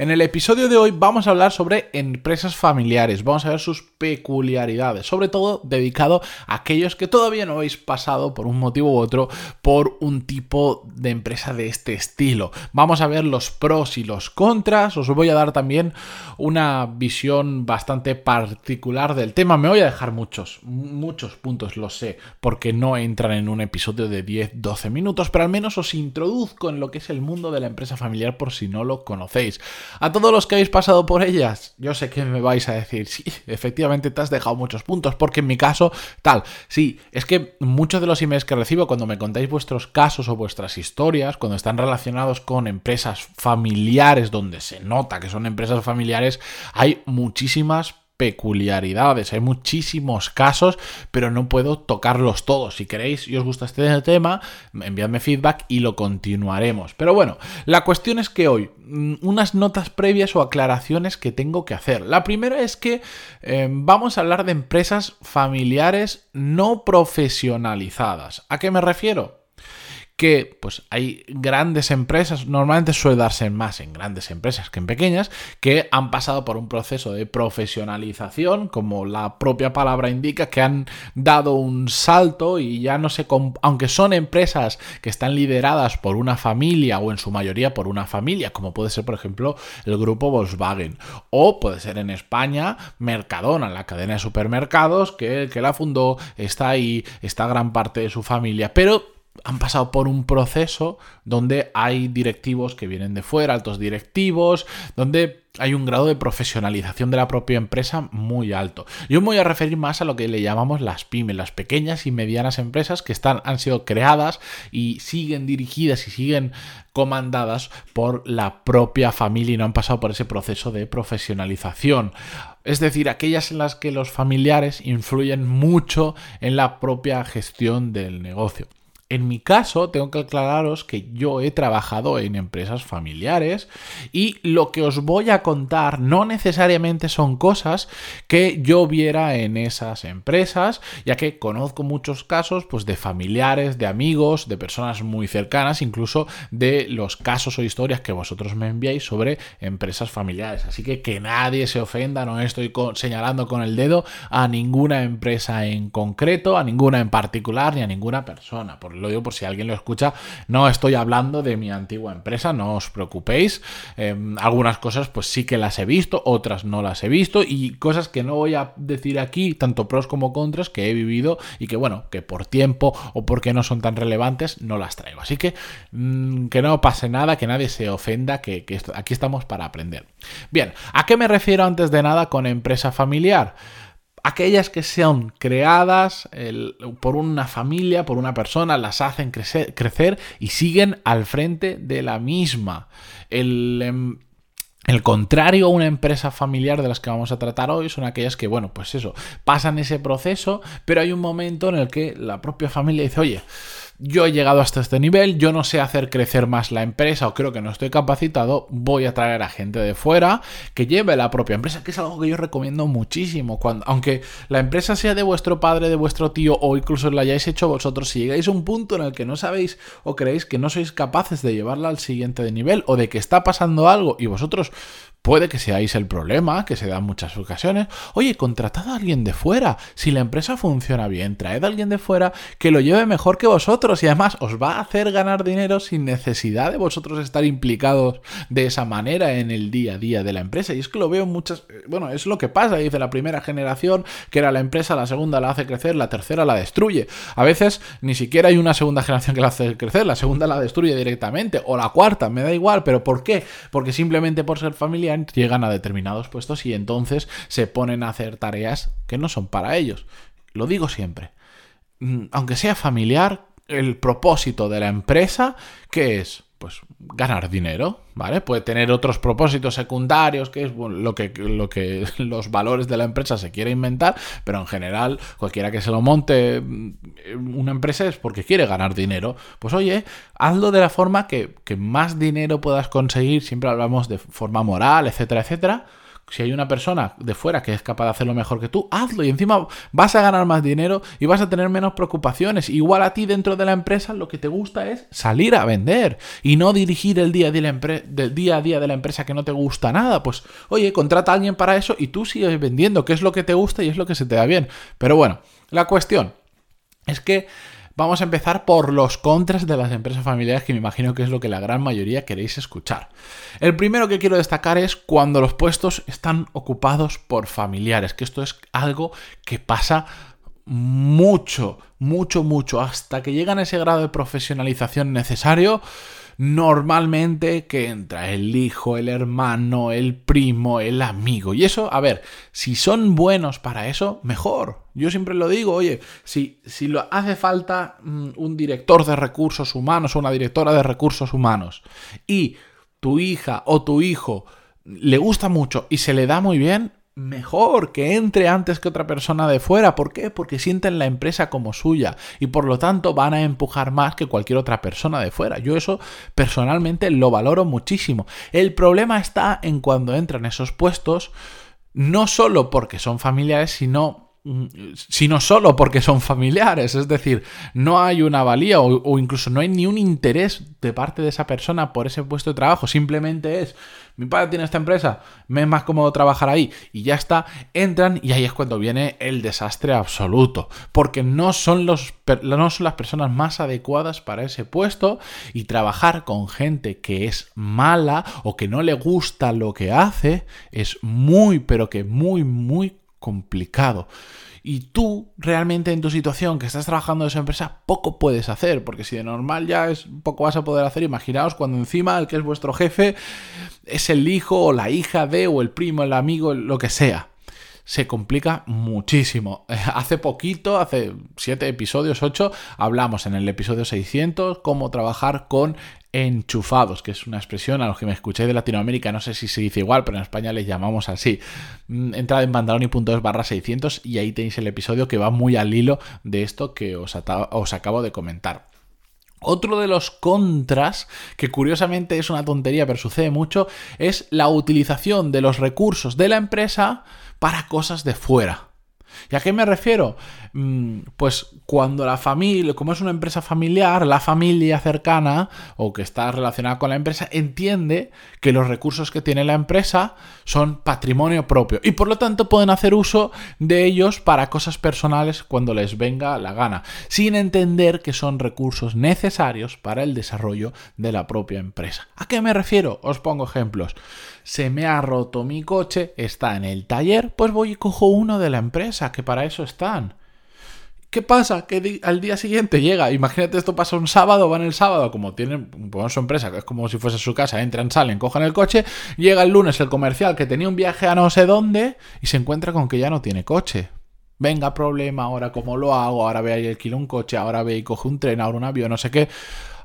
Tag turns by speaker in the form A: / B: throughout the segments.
A: En el episodio de hoy vamos a hablar sobre empresas familiares, vamos a ver sus peculiaridades, sobre todo dedicado a aquellos que todavía no habéis pasado por un motivo u otro por un tipo de empresa de este estilo. Vamos a ver los pros y los contras, os voy a dar también una visión bastante particular del tema. Me voy a dejar muchos, muchos puntos, lo sé, porque no entran en un episodio de 10-12 minutos, pero al menos os introduzco en lo que es el mundo de la empresa familiar por si no lo conocéis. A todos los que habéis pasado por ellas, yo sé que me vais a decir, sí, efectivamente te has dejado muchos puntos, porque en mi caso, tal, sí, es que muchos de los emails que recibo cuando me contáis vuestros casos o vuestras historias, cuando están relacionados con empresas familiares, donde se nota que son empresas familiares, hay muchísimas peculiaridades, hay muchísimos casos, pero no puedo tocarlos todos. Si queréis y os gusta este tema, enviadme feedback y lo continuaremos. Pero bueno, la cuestión es que hoy, mm, unas notas previas o aclaraciones que tengo que hacer. La primera es que eh, vamos a hablar de empresas familiares no profesionalizadas. ¿A qué me refiero? Que pues hay grandes empresas, normalmente suele darse más en grandes empresas que en pequeñas, que han pasado por un proceso de profesionalización, como la propia palabra indica, que han dado un salto y ya no se, aunque son empresas que están lideradas por una familia o en su mayoría por una familia, como puede ser por ejemplo el grupo Volkswagen, o puede ser en España Mercadona, la cadena de supermercados que que la fundó está ahí, está gran parte de su familia, pero han pasado por un proceso donde hay directivos que vienen de fuera, altos directivos, donde hay un grado de profesionalización de la propia empresa muy alto. Yo me voy a referir más a lo que le llamamos las pymes, las pequeñas y medianas empresas que están, han sido creadas y siguen dirigidas y siguen comandadas por la propia familia y no han pasado por ese proceso de profesionalización. Es decir, aquellas en las que los familiares influyen mucho en la propia gestión del negocio. En mi caso, tengo que aclararos que yo he trabajado en empresas familiares y lo que os voy a contar no necesariamente son cosas que yo viera en esas empresas, ya que conozco muchos casos pues, de familiares, de amigos, de personas muy cercanas, incluso de los casos o historias que vosotros me enviáis sobre empresas familiares. Así que que nadie se ofenda, no estoy señalando con el dedo a ninguna empresa en concreto, a ninguna en particular, ni a ninguna persona. Por lo digo por si alguien lo escucha, no estoy hablando de mi antigua empresa, no os preocupéis. Em, algunas cosas pues sí que las he visto, otras no las he visto y cosas que no voy a decir aquí, tanto pros como contras, que he vivido y que bueno, que por tiempo o porque no son tan relevantes, no las traigo. Así que mm, que no pase nada, que nadie se ofenda, que, que aquí estamos para aprender. Bien, ¿a qué me refiero antes de nada con empresa familiar? Aquellas que sean creadas por una familia, por una persona, las hacen crecer, y siguen al frente de la misma. El, em, el contrario a una empresa familiar de las que vamos a tratar hoy son aquellas que, bueno, pues eso, pasan ese proceso, pero hay un momento en el que la propia familia dice, oye, yo he llegado hasta este nivel, yo no sé hacer crecer más la empresa o creo que no estoy capacitado, voy a traer a gente de fuera que lleve la propia empresa, que es algo que yo recomiendo muchísimo. Cuando, aunque la empresa sea de vuestro padre, de vuestro tío o incluso la hayáis hecho vosotros, si llegáis a un punto en el que no sabéis o creéis que no sois capaces de llevarla al siguiente nivel o de que está pasando algo y vosotros Puede que seáis el problema, que se da en muchas ocasiones. Oye, contratad a alguien de fuera. Si la empresa funciona bien, traed a alguien de fuera que lo lleve mejor que vosotros y además os va a hacer ganar dinero sin necesidad de vosotros estar implicados de esa manera en el día a día de la empresa. Y es que lo veo muchas... Eh, bueno, es lo que pasa, dice la primera generación, que era la empresa, la segunda la hace crecer, la tercera la destruye. A veces ni siquiera hay una segunda generación que la hace crecer, la segunda la destruye directamente, o la cuarta, me da igual, pero ¿por qué? Porque simplemente por ser familia llegan a determinados puestos y entonces se ponen a hacer tareas que no son para ellos. Lo digo siempre. Mm, aunque sea familiar, el propósito de la empresa, que es pues ganar dinero, ¿vale? Puede tener otros propósitos secundarios, que es lo, que, lo que los valores de la empresa se quiere inventar, pero en general cualquiera que se lo monte mm, una empresa es porque quiere ganar dinero. Pues oye, hazlo de la forma que, que más dinero puedas conseguir, siempre hablamos de forma moral, etcétera, etcétera si hay una persona de fuera que es capaz de hacerlo mejor que tú, hazlo y encima vas a ganar más dinero y vas a tener menos preocupaciones. Igual a ti dentro de la empresa lo que te gusta es salir a vender y no dirigir el día, del día a día de la empresa que no te gusta nada. Pues oye, contrata a alguien para eso y tú sigues vendiendo, que es lo que te gusta y es lo que se te da bien. Pero bueno, la cuestión es que Vamos a empezar por los contras de las empresas familiares, que me imagino que es lo que la gran mayoría queréis escuchar. El primero que quiero destacar es cuando los puestos están ocupados por familiares, que esto es algo que pasa mucho, mucho, mucho, hasta que llegan a ese grado de profesionalización necesario normalmente que entra el hijo, el hermano, el primo, el amigo. Y eso, a ver, si son buenos para eso, mejor. Yo siempre lo digo, oye, si, si lo hace falta mm, un director de recursos humanos o una directora de recursos humanos y tu hija o tu hijo le gusta mucho y se le da muy bien, mejor que entre antes que otra persona de fuera. ¿Por qué? Porque sienten la empresa como suya y por lo tanto van a empujar más que cualquier otra persona de fuera. Yo eso personalmente lo valoro muchísimo. El problema está en cuando entran esos puestos no solo porque son familiares, sino Mm, sino solo porque son familiares. Es decir, no hay una valía o, incluso no hay ni un interés de parte de esa persona por ese puesto de trabajo. Simplemente es, mi padre tiene esta empresa, me es más cómodo trabajar ahí y ya está. Entran y ahí es cuando viene el desastre absoluto. Porque no son, los, no son las personas más adecuadas para ese puesto y trabajar con gente que es mala o que no le gusta lo que hace es muy, pero que muy, muy complicado. Y tú realmente en tu situación que estás trabajando en esa empresa poco puedes hacer, porque si de normal ya es poco vas a poder hacer, imaginaos cuando encima el que es vuestro jefe es el hijo o la hija de o el primo, el amigo, lo que sea. Se complica muchísimo. Hace poquito, hace siete episodios, ocho, hablamos en el episodio 600 cómo trabajar con enchufados, que es una expresión a los que me escucháis de Latinoamérica, no sé si se dice igual, pero en España les llamamos así. Mm, entrad en bandaloni.es barra 600 y ahí tenéis el episodio que va muy al hilo de esto que os, os acabo de comentar. Otro de los contras, que curiosamente es una tontería pero sucede mucho, es la utilización de los recursos de la empresa para cosas de fuera. ¿Y a qué me refiero? Mm, pues cuando la familia, como es una empresa familiar, la familia cercana o que está relacionada con la empresa entiende que los recursos que tiene la empresa son patrimonio propio y por lo tanto pueden hacer uso de ellos para cosas personales cuando les venga la gana, sin entender que son recursos necesarios para el desarrollo de la propia empresa. ¿A qué me refiero? Os pongo ejemplos. Se me ha roto mi coche, está en el taller, pues voy y cojo uno de la empresa, que para eso están. ¿Qué pasa? Que al día siguiente llega, imagínate esto pasa un sábado, van el sábado, como tienen pues, su empresa, que es como si fuese su casa, entran, salen, cojan el coche, llega el lunes el comercial que tenía un viaje a no sé dónde y se encuentra con que ya no tiene coche. Venga, problema, ahora cómo lo hago, ahora ve y alquilo un coche, ahora ve y coge un tren, ahora un avión, no sé qué.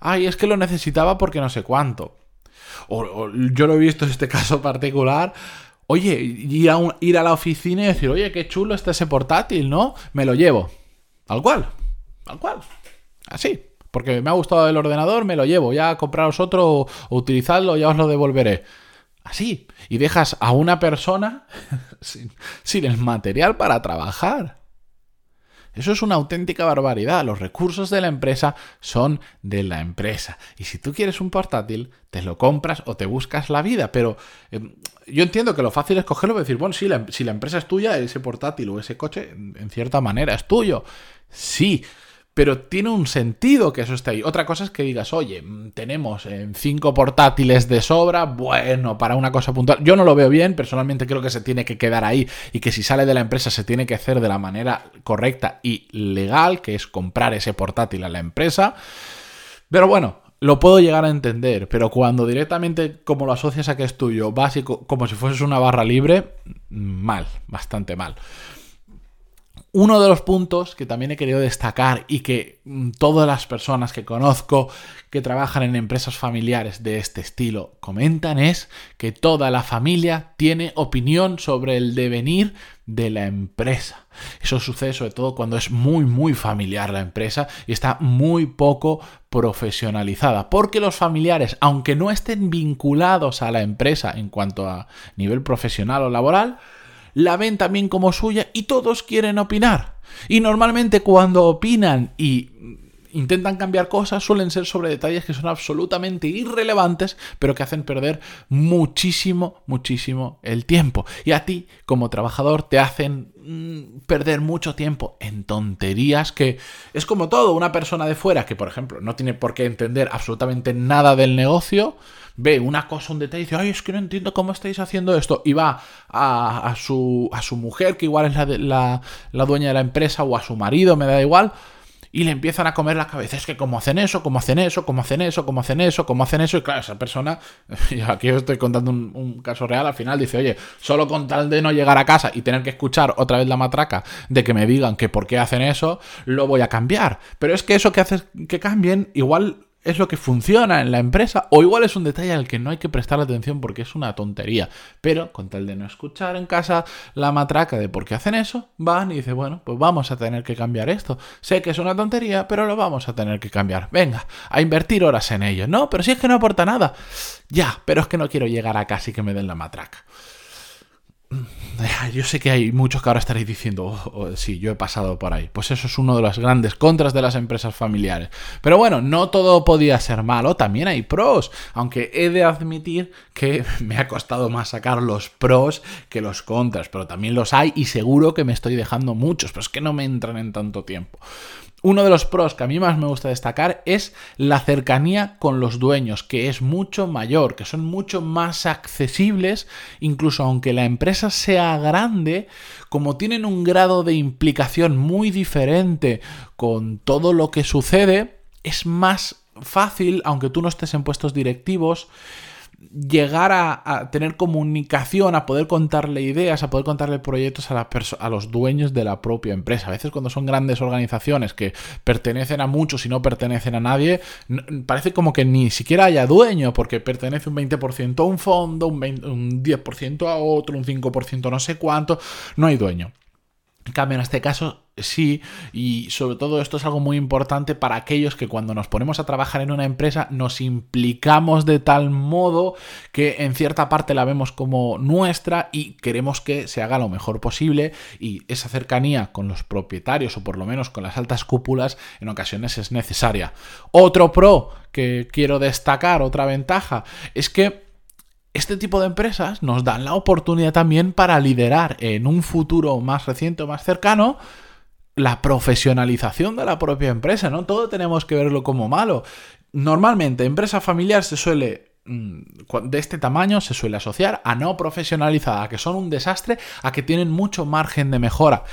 A: Ay, es que lo necesitaba porque no sé cuánto. O, yo lo he visto en este caso particular. Oye, ir a, ir a la oficina y decir, oye, qué chulo está ese portátil, ¿no? Me lo llevo al cual. Al cual. Así. Porque me ha gustado el ordenador, me lo llevo. Ya compraros otro o, utilizadlo, ya os lo devolveré. Así. Y dejas a una persona sin el material para trabajar. Eso es una auténtica barbaridad. Los recursos de la empresa son de la empresa. Y si tú quieres un portátil, te lo compras o te buscas la vida. Pero em, yo entiendo que lo fácil es cogerlo y decir, bueno, la, si la empresa es tuya, ese portátil o ese coche, en cierta manera, es tuyo. Sí, pero tiene un sentido que eso esté ahí. Otra cosa es que digas, oye, mm, tenemos eh, cinco portátiles de sobra, bueno, para una cosa puntual. Yo no lo veo bien, personalmente creo que se tiene que quedar ahí y que si sale de la empresa se tiene que hacer de la manera correcta y legal, que es comprar ese portátil a la empresa. Pero bueno, lo puedo llegar a entender, pero cuando directamente como lo asocias a que es tuyo, básico, como si fueses una barra libre, mal, bastante mal. Uno de los puntos que también he querido destacar y que mm, todas las personas que conozco que trabajan en empresas familiares de este estilo comentan es que toda la familia tiene opinión sobre el devenir de la empresa. Eso sucede sobre todo cuando es muy muy familiar la empresa y está muy poco profesionalizada, porque los familiares, aunque no estén vinculados a la empresa en cuanto a nivel profesional o laboral, la ven también como suya y todos quieren opinar. Y normalmente cuando opinan y intentan cambiar cosas suelen ser sobre detalles que son absolutamente irrelevantes, pero que hacen perder muchísimo, muchísimo el tiempo. Y a ti, como trabajador, te hacen mm, perder mucho tiempo en tonterías que es como todo, una persona de fuera que, por ejemplo, no tiene por qué entender absolutamente nada del negocio, ve una cosa, un detalle y dice, ay, es que no entiendo cómo estáis haciendo esto. Y va a, su, a su mujer, que igual es la, la, la dueña de la empresa, o a su marido, me da igual, y le empiezan a comer la cabeza. Es que cómo hacen eso, cómo hacen eso, cómo hacen eso, cómo hacen eso, cómo hacen eso. Y claro, esa persona, aquí os estoy contando un, un, caso real, al final dice, oye, solo con tal de no llegar a casa y tener que escuchar otra vez la matraca de que me digan que por qué hacen eso, lo voy a cambiar. Pero es que eso que hace que cambien, igual es lo que funciona en la empresa, o igual es un detalle al que no hay que prestar atención porque es una tontería. Pero con tal de no escuchar en casa la matraca de por qué hacen eso, van y dicen, bueno, pues vamos a tener que cambiar esto. Sé que es una tontería, pero lo vamos a tener que cambiar. Venga, a invertir horas en ello. No, pero si es que no aporta nada. Ya, pero es que no quiero llegar a casa y que me den la matraca. Yo sé que hay muchos que ahora estaréis diciendo, oh, oh, sí, yo he pasado por ahí. Pues eso es uno de las grandes contras de las empresas familiares. Pero bueno, no todo podía ser malo, también hay pros. Aunque he de admitir que me ha costado más sacar los pros que los contras, pero también los hay y seguro que me estoy dejando muchos, pero es que no me entran en tanto tiempo. Uno de los pros que a mí más me gusta destacar es la cercanía con los dueños, que es mucho mayor, que son mucho más accesibles, incluso aunque la empresa sea grande, como tienen un grado de implicación muy diferente con todo lo que sucede, es más fácil, aunque tú no estés en puestos directivos, llegar a, tener comunicación, a poder contarle ideas, a poder contarle proyectos a, a, los dueños de la propia empresa. A veces cuando son grandes organizaciones que pertenecen a muchos y no pertenecen a nadie, parece como que ni siquiera haya dueño, porque pertenece un 20% a un fondo, un, un 10% a otro, un 5% no sé cuánto, no hay dueño. En cambio, en este caso sí, y sobre todo esto es algo muy importante para aquellos que cuando nos ponemos a trabajar en una empresa nos implicamos de tal modo que en cierta parte la vemos como nuestra y queremos que se haga lo mejor posible y esa cercanía con los propietarios o por lo menos con las altas cúpulas en ocasiones es necesaria. Otro pro que quiero destacar, otra ventaja, es que este tipo de empresas nos dan la oportunidad también para liderar en un futuro más reciente o más cercano la profesionalización de la propia empresa, ¿no? Todo tenemos que verlo como malo. Normalmente, empresa familiar se suele Mm, de este tamaño se suele asociar a no profesionalizada, a que son un desastre, a que tienen mucho margen de mejora.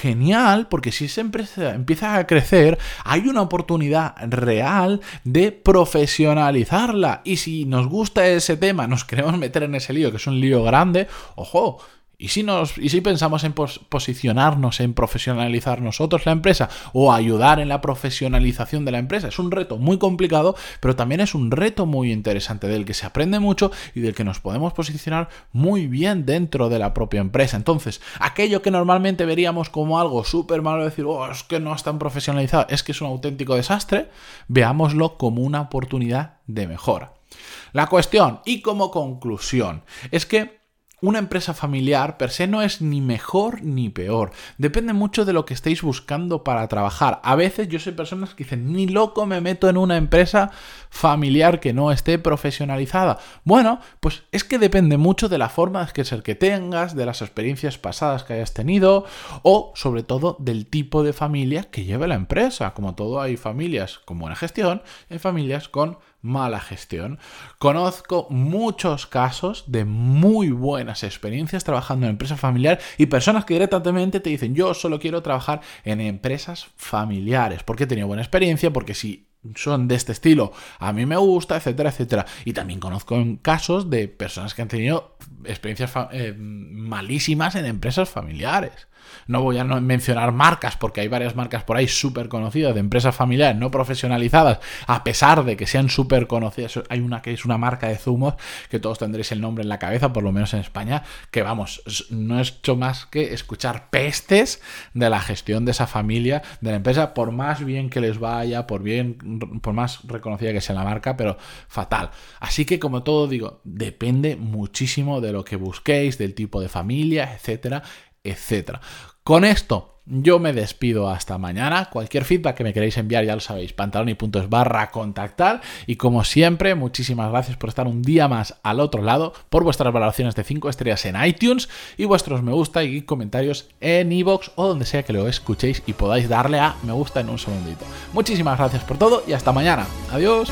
A: Genial, porque si esa empresa empieza a crecer, hay una oportunidad real de profesionalizarla. Y si nos gusta ese tema, nos queremos meter en ese lío, que es un lío grande, ojo, ¿Y si, nos, y si pensamos en posicionarnos, en profesionalizar nosotros la empresa o ayudar en la profesionalización de la empresa? Es un reto muy complicado, pero también es un reto muy interesante del que se aprende mucho y del que nos podemos posicionar muy bien dentro de la propia empresa. Entonces, aquello que normalmente veríamos como algo súper malo, decir, oh, es que no es tan profesionalizado, es que es un auténtico desastre, veámoslo como una oportunidad de mejora. La cuestión, y como conclusión, es que una empresa familiar per se no es ni mejor ni peor. Depende mucho de lo que estéis buscando para trabajar. A veces yo soy personas que dicen, ni loco me meto en una empresa familiar que no esté profesionalizada. Bueno, pues es que depende mucho de la forma que es el que tengas, de las experiencias pasadas que hayas tenido o sobre todo del tipo de familia que lleve la empresa. Como todo hay familias con buena gestión, hay familias con mala gestión. Conozco muchos casos de muy buenas experiencias trabajando en empresa familiar y personas que directamente te dicen yo solo quiero trabajar en empresas familiares porque he tenido buena experiencia, porque si son de este estilo, a mí me gusta, etcétera, etcétera. Y también conozco casos de personas que han tenido experiencias eh, malísimas en empresas familiares. No voy a mencionar marcas porque hay varias marcas por ahí súper conocidas de empresas familiares no profesionalizadas, a pesar de que sean súper conocidas. Hay una que es una marca de zumos que todos tendréis el nombre en la cabeza, por lo menos en España, que vamos, no he hecho más que escuchar pestes de la gestión de esa familia, de la empresa, por más bien que les vaya, por bien, por más reconocida que sea la marca, pero fatal. Así que como todo digo, depende muchísimo de lo que busquéis, del tipo de familia, etcétera, etcétera. Con esto yo me despido hasta mañana. Cualquier feedback que me queréis enviar ya lo sabéis, pantaloni.es barra contactar. Y como siempre, muchísimas gracias por estar un día más al otro lado, por vuestras valoraciones de 5 estrellas en iTunes y vuestros me gusta y comentarios en iVoox o donde sea que lo escuchéis y podáis darle a me gusta en un segundito. Muchísimas gracias por todo y hasta mañana. Adiós.